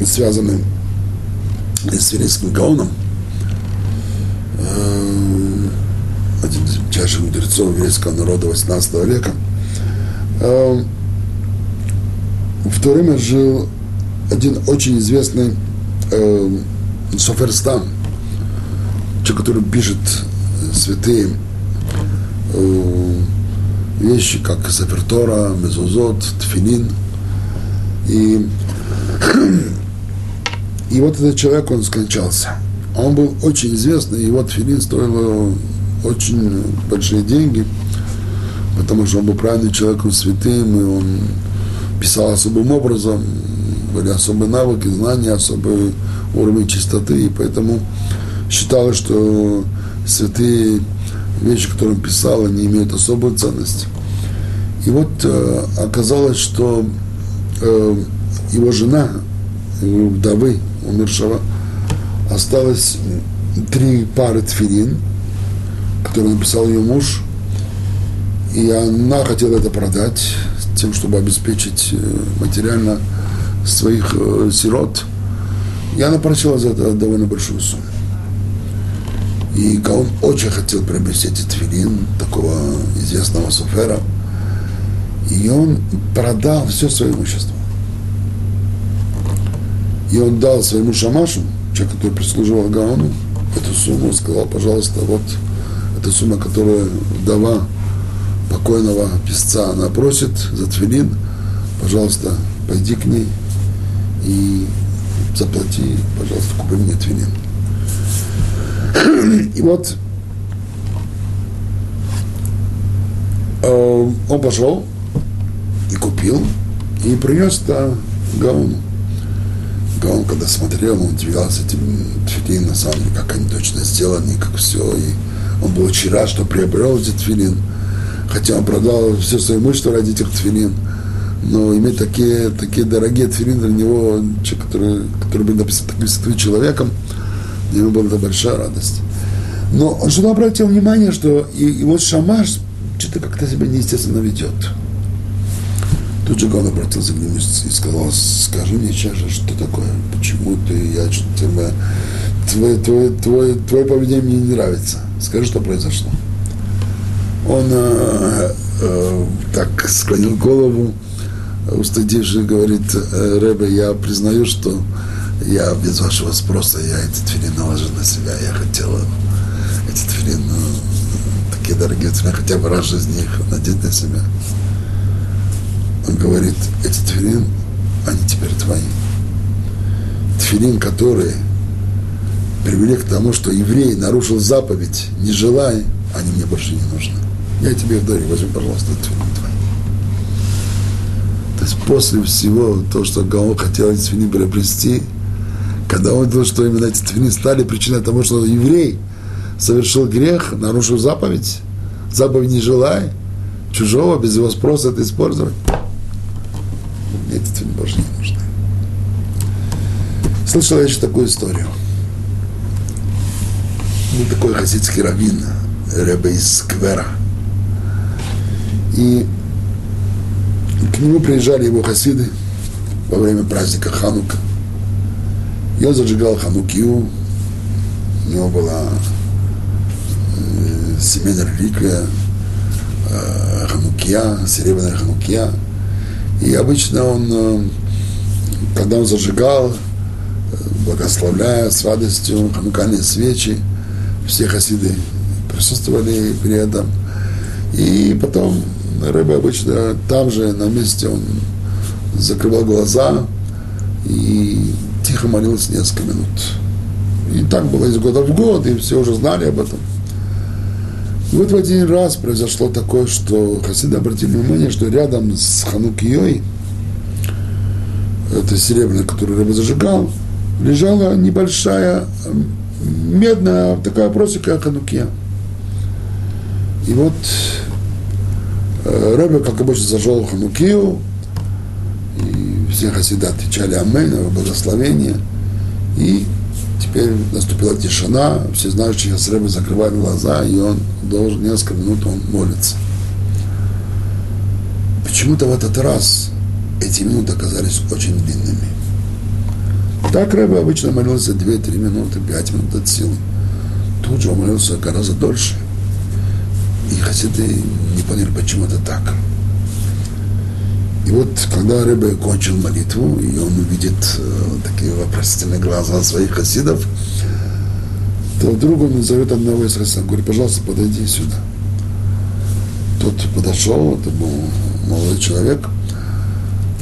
связанным с Верейским Гаоном, э, один из величайших мудрецов еврейского народа 18 века, э, в то время жил один очень известный э, человек, который пишет святые вещи, как Сафертора, Мезузот, Тфилин. И, *clears throat* и вот этот человек, он скончался. Он был очень известный, и вот Тфилин стоил очень большие деньги, потому что он был правильным человеком, святым, и он писал особым образом, были особые навыки, знания, особый уровень чистоты, и поэтому считалось, что святые вещи, которые он писал, они имеют особую ценность. И вот э, оказалось, что э, его жена, его вдовы умершего, осталось три пары тфилин, которые написал ее муж, и она хотела это продать тем, чтобы обеспечить э, материально своих э, сирот. И она просила за это довольно большую сумму. И Гаон очень хотел приобрести этот филин, такого известного суфера. И он продал все свое имущество. И он дал своему шамашу, человек, который прислуживал Гаону, эту сумму, сказал, пожалуйста, вот эта сумма, которую вдова покойного писца, она просит за твилин, пожалуйста, пойди к ней и заплати, пожалуйста, купи мне твилин. И вот э, он пошел и купил, и принес это Гаону. Гаон, когда смотрел, он удивлялся этим тфилин, на самом деле, как они точно сделаны, как все. И он был очень рад, что приобрел эти тфилин. Хотя он продал все свое имущество ради этих тфилин. Но иметь такие, такие дорогие тфилин для него, человек, который, который был написан таким святым человеком, для была это большая радость. Но он что-то обратил внимание, что и, вот Шамаш что-то как-то себя неестественно ведет. Тут же Гон обратился к нему и сказал, скажи мне чаще, что такое, почему ты, я что-то, твое, твое, твое, твое поведение мне не нравится. Скажи, что произошло. Он э, э, так склонил голову, устыдивший, говорит, «Э, Рэбе, я признаю, что я без вашего спроса, я эти тфилин наложил на себя, я хотел эти тфилин, ну, такие дорогие тфилин, хотя бы раз из них надеть на себя он говорит, эти тфилин, они теперь твои. Тфилин, которые привели к тому, что еврей нарушил заповедь, не желая, они мне больше не нужны. Я тебе в даре, возьми, пожалуйста, тфилин твои. То есть после всего, то, что Гаон хотел эти тфилин приобрести, когда он видел, что именно эти тфилин стали причиной того, что еврей совершил грех, нарушил заповедь, заповедь не желая, чужого, без его спроса это использовать эти тфилин больше не нужны. Слышал я еще такую историю. Был такой хасидский раввин, Ребе из Сквера. И к нему приезжали его хасиды во время праздника Ханука. Он зажигал Ханукию. У него была э, семейная реликвия, э, Ханукия, серебряная Ханукия – и обычно он, э, когда он зажигал, благословляя с радостью ханукальные свечи, все хасиды присутствовали при этом. И потом рыба обычно там же, на месте, он закрывал глаза и тихо молился несколько минут. И так было из года в год, и все уже знали об этом. И вот в один раз произошло такое, что хасиды обратили внимание, что рядом с Ханукией, это серебряная, которую рыба зажигал, лежала небольшая медная такая просека Ханукия. И вот э, Рэбе, как обычно, зажел Ханукию, все хасиды отвечали Амэн, благословение, и Теперь наступила тишина, все сейчас Рэбе закрывает глаза, и он должен несколько минут он молится. Почему-то в этот раз эти минуты оказались очень длинными. Так Рэбе обычно молился 2-3 минуты, 5 минут от силы. Тут же он молился гораздо дольше. И хасиды не поняли, почему это так. И вот, когда Рэбе кончил молитву, и он увидит э, такие вопросительные глаза своих хасидов, то вдруг он зовет одного из хасидов, говорит, пожалуйста, подойди сюда. Тот подошел, это был молодой человек,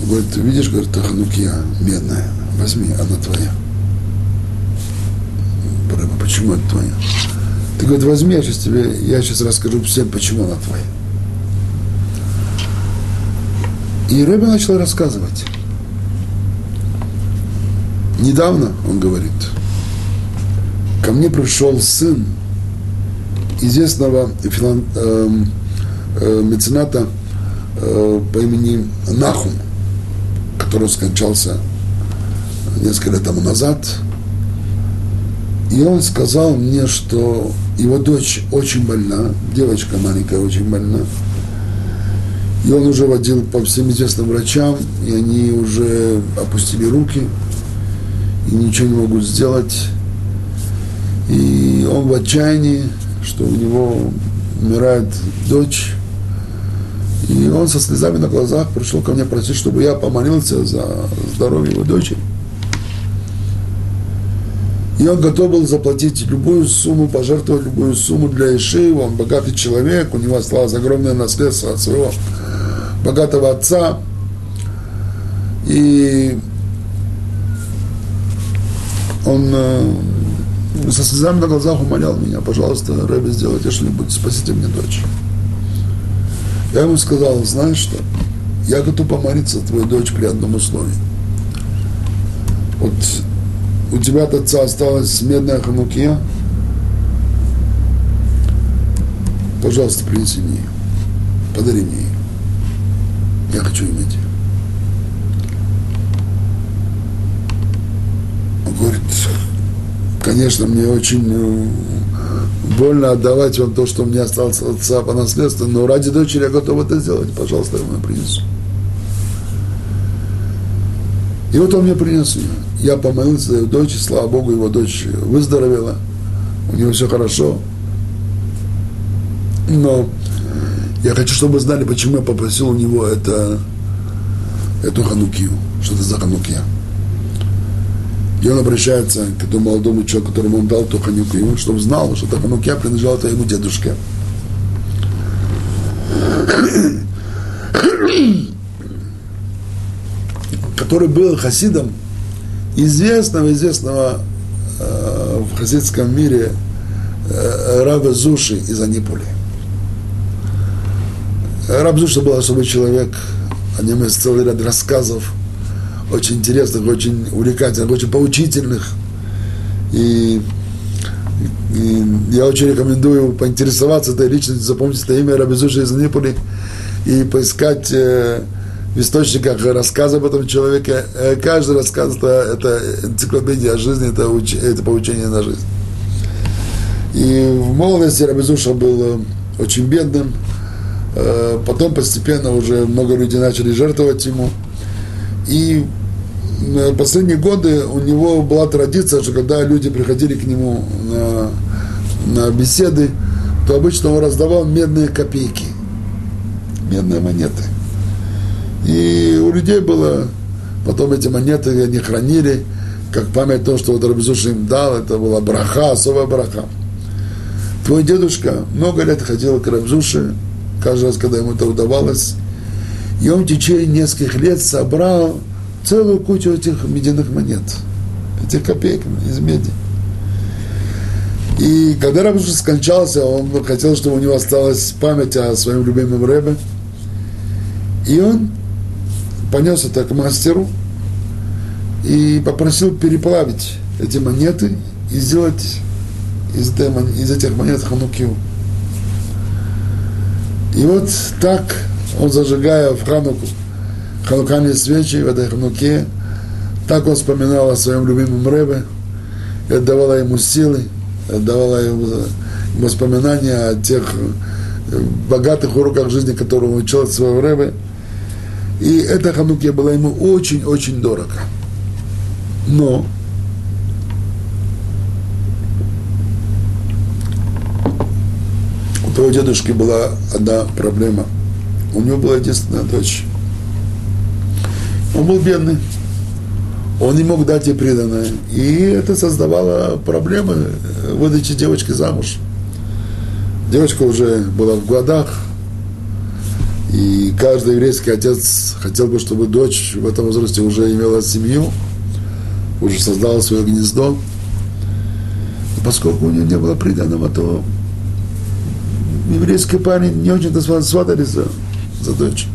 говорит, видишь, говорит, Таханукия медная, возьми, она твоя. Рэбе, почему это твоя? Ты, говорит, возьми, я сейчас тебе, я сейчас расскажу всем, почему она твоя. И Рэбе начал рассказывать. Недавно, он говорит, ко мне пришел сын известного филан, э, э, мецената э, по имени Нахум, который скончался несколько лет тому назад. И он сказал мне, что его дочь очень больна, девочка маленькая очень больна, и он уже водил по всем известным врачам, и они уже опустили руки, и ничего не могут сделать. И он в отчаянии, что у него умирает дочь. И он со слезами на глазах пришел ко мне просить, чтобы я помолился за здоровье его дочери. И он готов был заплатить любую сумму, пожертвовать любую сумму для Ишива. Он богатый человек, у него осталось огромное наследство от своего богатого отца. И он э, со слезами на глазах умолял меня, пожалуйста, Рэбби, сделайте что-нибудь, спасите мне дочь. Я ему сказал, знаешь что, я готов помолиться твою дочь при одном условии. Вот у тебя от отца осталась медная ханукия, пожалуйста, принеси мне ее, подари мне ее. Я хочу иметь. Он говорит, конечно, мне очень э, больно отдавать вам то, что меня осталось от отца по наследству, но ради дочери я готов это сделать. Пожалуйста, я вам принесу. И вот он мне принес ее. Я помолился за его дочь, слава Богу, его дочь выздоровела. У него все хорошо. Но я хочу, чтобы вы знали, почему я попросил у него это, эту ханукию. Что это за ханукия? И он обращается к этому молодому человеку, которому он дал эту ханукию, чтобы знал, что эта ханукия принадлежала твоему дедушке *coughs* который был хасидом известного, известного э, в хасидском мире э, Рава Зуши из Аниполи. Раб Зуша был особый человек, о нем есть целый ряд рассказов, очень интересных, очень увлекательных, очень поучительных. И, и я очень рекомендую поинтересоваться этой личностью, запомнить это имя Раби Зуши из Аниполи и поискать э, в источниках рассказы об этом человеке. Э, каждый рассказ это, это энциклопедия о жизни, это, уч, это поучение на жизнь. И в молодости Рабизуша был э, очень бедным, потом постепенно уже много людей начали жертвовать ему. И в последние годы у него была традиция, что когда люди приходили к нему на, на беседы, то обычно он раздавал медные копейки, медные монеты. И у людей было, потом эти монеты они хранили, как память о том, что вот Рабизуш им дал, это была браха, особая браха. Твой дедушка много лет ходил к Рабзуше, каждый раз, когда ему это удавалось, и он в течение нескольких лет собрал целую кучу этих медяных монет, этих копеек из меди. И когда Рабзуш скончался, он хотел, чтобы у него осталась память о своем любимом Рэбе. И он понес это к мастеру и попросил переплавить эти монеты и сделать из, из этих монет ханукию. И вот так он, зажигая в хануку ханукальные свечи в этой хануке, так он вспоминал о своем любимом Рэбе, и отдавала ему силы, отдавала ему воспоминания о тех богатых уроках жизни, которые он учил от своего Рэбе, и эта ханукия была ему очень-очень дорого. Но у того дедушки была одна проблема. У него была единственная дочь. Он был бедный. Он не мог дать ей преданное. И это создавало проблемы выдачи девочки замуж. Девочка уже была в годах, и каждый еврейский отец хотел бы, чтобы дочь в этом возрасте уже имела семью, уже создала свое гнездо. Поскольку у нее не было приданного, то еврейский парень не очень-то сватались за, за дочь.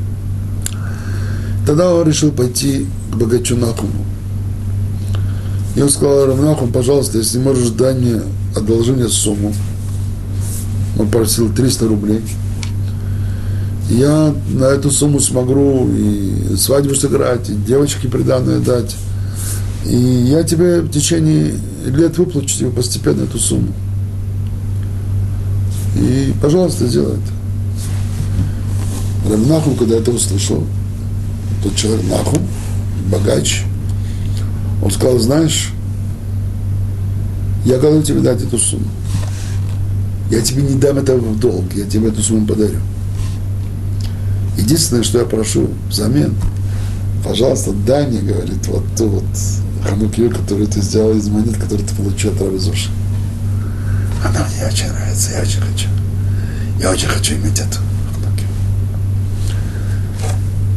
Тогда он решил пойти к богачу Нахуму. И он сказал Равнахум, пожалуйста, если можешь дать мне одолжение сумму. Он просил 300 рублей – я на эту сумму смогу и свадьбу сыграть, и девочке приданное дать. И я тебе в течение лет выплачу тебе постепенно эту сумму. И, пожалуйста, сделай это. Равнахум, когда это услышал, тот человек Нахум, богач, он сказал, знаешь, я готов тебе дать эту сумму. Я тебе не дам это в долг, я тебе эту сумму подарю. Единственное, что я прошу взамен, пожалуйста, дай мне, говорит, вот ту вот ханукию, которую ты сделал из монет, которую ты получил от Равизуши. Она мне очень нравится, я очень хочу. Я очень хочу иметь эту ханукию.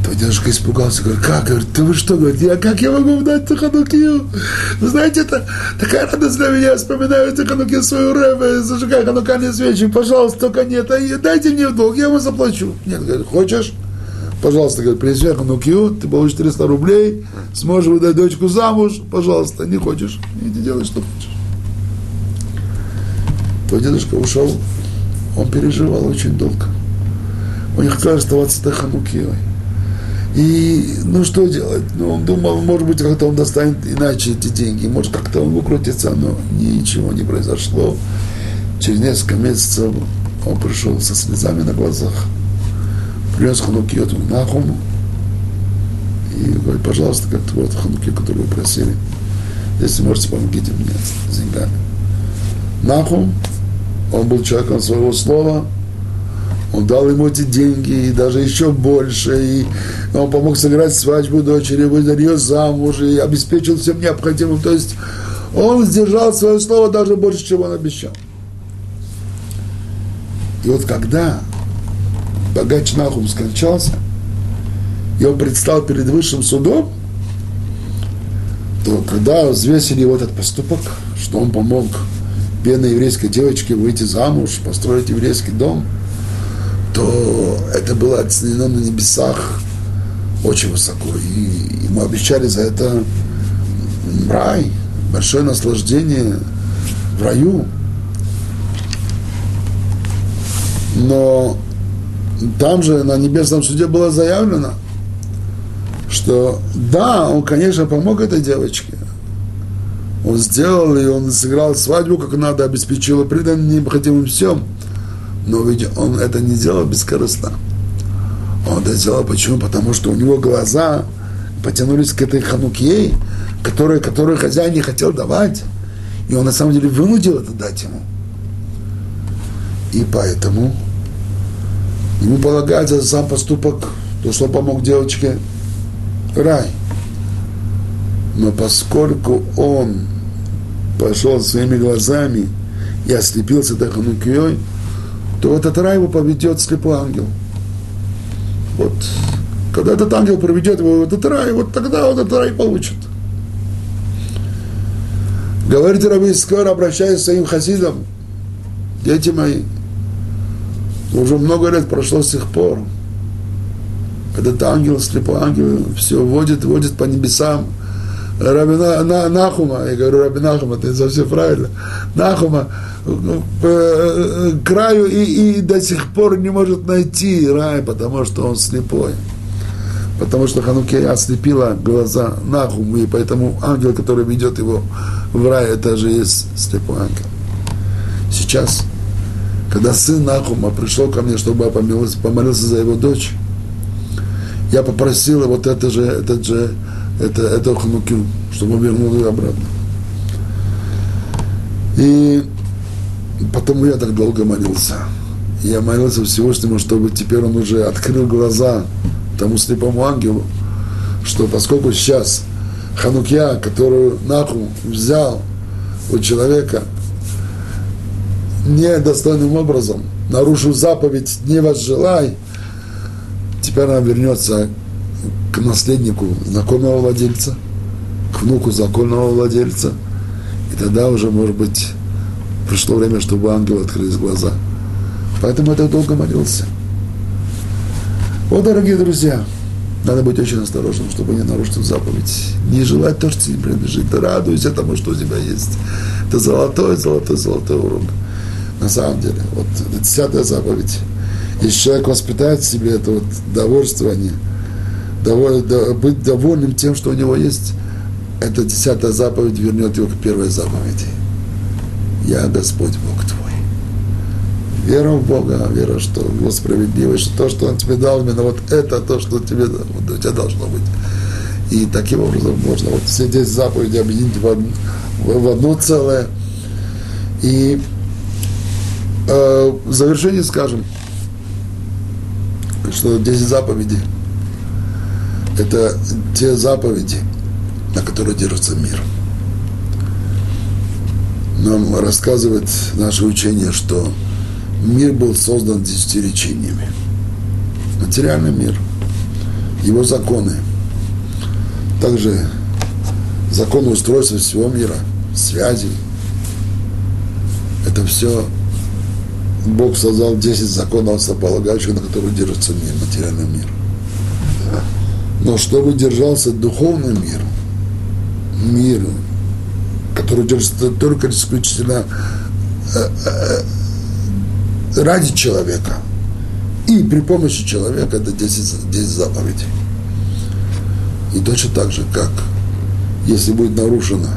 То дедушка испугался, говорит, как? Говорит, ты вы что? Говорит, я как я могу дать ханукию? Вы знаете, это такая радость для меня, я вспоминаю ханукию свою рэбе, зажигаю ханукальные свечи, пожалуйста, только нет, дайте мне в долг, я вам заплачу. Нет, говорит, хочешь? пожалуйста, говорит, принеси ханукию, ты получишь 300 рублей, сможешь выдать дочку замуж, пожалуйста, не хочешь, иди делай, что хочешь. Твой дедушка ушел, он переживал очень долго. Он не хотел оставаться с этой ханукией. И, ну, что делать? Ну, он думал, может быть, как-то он достанет иначе эти деньги, может, как-то он выкрутится, но ничего не произошло. Через несколько месяцев он пришел со слезами на глазах принес ханукиот Нахуму и говорит, пожалуйста, как вот хануки, которую вы просили, если можете, помогите мне с деньгами. Нахум, он был человеком своего слова, он дал ему эти деньги, и даже еще больше, и он помог сыграть свадьбу дочери, выдал ее замуж, и обеспечил всем необходимым. То есть он сдержал свое слово даже больше, чем он обещал. И вот когда богач Нахум скончался, и он предстал перед высшим судом, то когда взвесили его этот поступок, что он помог бедной еврейской девочке выйти замуж, построить еврейский дом, то это было оценено на небесах очень высоко. И ему обещали за это рай, большое наслаждение в раю. Но там же на небесном суде было заявлено, что да, он, конечно, помог этой девочке. Он сделал, и он сыграл свадьбу, как надо, обеспечил предан необходимым всем. Но ведь он это не делал бескорыстно. Он это сделал почему? Потому что у него глаза потянулись к этой ханукьей, которую, которую хозяин не хотел давать. И он на самом деле вынудил это дать ему. И поэтому Ему полагается за сам поступок, то, что помог девочке, рай. Но поскольку он пошел своими глазами и ослепился этой ханукией, то этот рай его поведет слепой ангел. Вот. Когда этот ангел проведет его в этот рай, вот тогда он этот рай получит. Говорит Раби Скор, обращаясь к своим хасидам, дети мои, уже много лет прошло с тех пор. Этот ангел, слепой ангел, все водит, водит по небесам. Рабина, на, Нахума, я говорю Раби Нахума, это совсем правильно, Нахума ну, по э, краю и, и до сих пор не может найти рай, потому что он слепой. Потому что Хануке ослепила глаза Нахуму, и поэтому ангел, который ведет его в рай, это же есть слепой ангел. Сейчас когда сын Нахума пришел ко мне, чтобы я помолился, помолился за его дочь, я попросил вот это же, этот же, это, эту ханукю, чтобы он вернул ее обратно. И потому я так долго молился. Я молился Всевышнему, чтобы теперь он уже открыл глаза тому слепому ангелу, что поскольку сейчас Ханукья, которую Наху взял у человека, недостойным образом, нарушил заповедь «не возжелай», теперь она вернется к наследнику законного владельца, к внуку законного владельца, и тогда уже, может быть, пришло время, чтобы ангел открылись глаза. Поэтому я так долго молился. Вот, дорогие друзья, надо быть очень осторожным, чтобы не нарушить заповедь. Не желать то, что тебе принадлежит. Да радуйся тому, что у тебя есть. Это золотой, золотой, золотой урок на самом деле. Вот десятая заповедь. Если человек воспитает в себе это вот довольствование, быть довольным тем, что у него есть, эта десятая заповедь вернет его к первой заповеди. Я Господь Бог твой. Вера в Бога, вера, что Его справедливость, что то, что Он тебе дал, именно вот это то, что тебе, вот, у тебя должно быть. И таким образом можно вот все 10 заповедей объединить в, одно, в одно целое. И Э, в завершении скажем, что 10 заповедей. Это те заповеди, на которые держится мир. Нам рассказывает наше учение, что мир был создан десяти речениями. Материальный мир, его законы, также законы устройства всего мира, связи. Это все Бог создал 10 законов основополагающих, на которых держится мир, материальный мир. Но чтобы держался духовный мир, мир, который держится только исключительно э, э, ради человека, и при помощи человека это 10, 10 заповедей. И точно так же, как если будет нарушено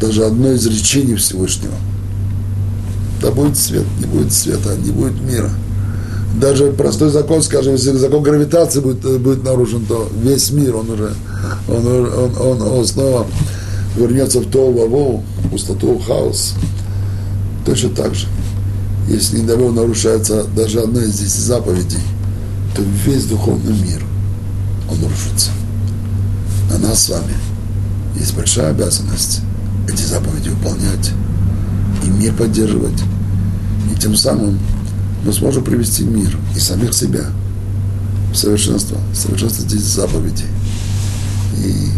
даже одно из речений Всевышнего, да будет свет, не будет света, не будет мира – даже простой закон, скажем, если закон гравитации будет, э, будет нарушен, то весь мир, он уже, он, он, он, он снова вернется в то вову, пустоту, хаос. Точно так же. Если, не дай Бог, нарушается даже одна из десяти заповедей, то весь духовный мир, он рушится. На нас с вами есть большая обязанность эти заповеди выполнять и мир поддерживать. И тем самым мы сможем привести мир и самих себя в совершенство, в совершенство здесь заповеди. И,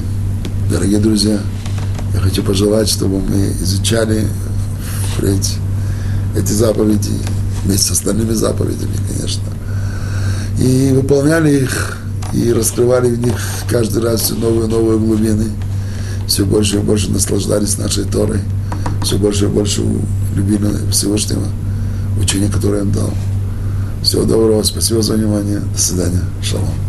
дорогие друзья, я хочу пожелать, чтобы мы изучали впредь эти заповеди вместе с остальными заповедями, конечно, и выполняли их, и раскрывали в них каждый раз все новые и новые глубины, все больше и больше наслаждались нашей Торой, все больше и больше любили Всевышнего – учение, которое я дал. Всего доброго, спасибо за внимание. До свидания. Шалом.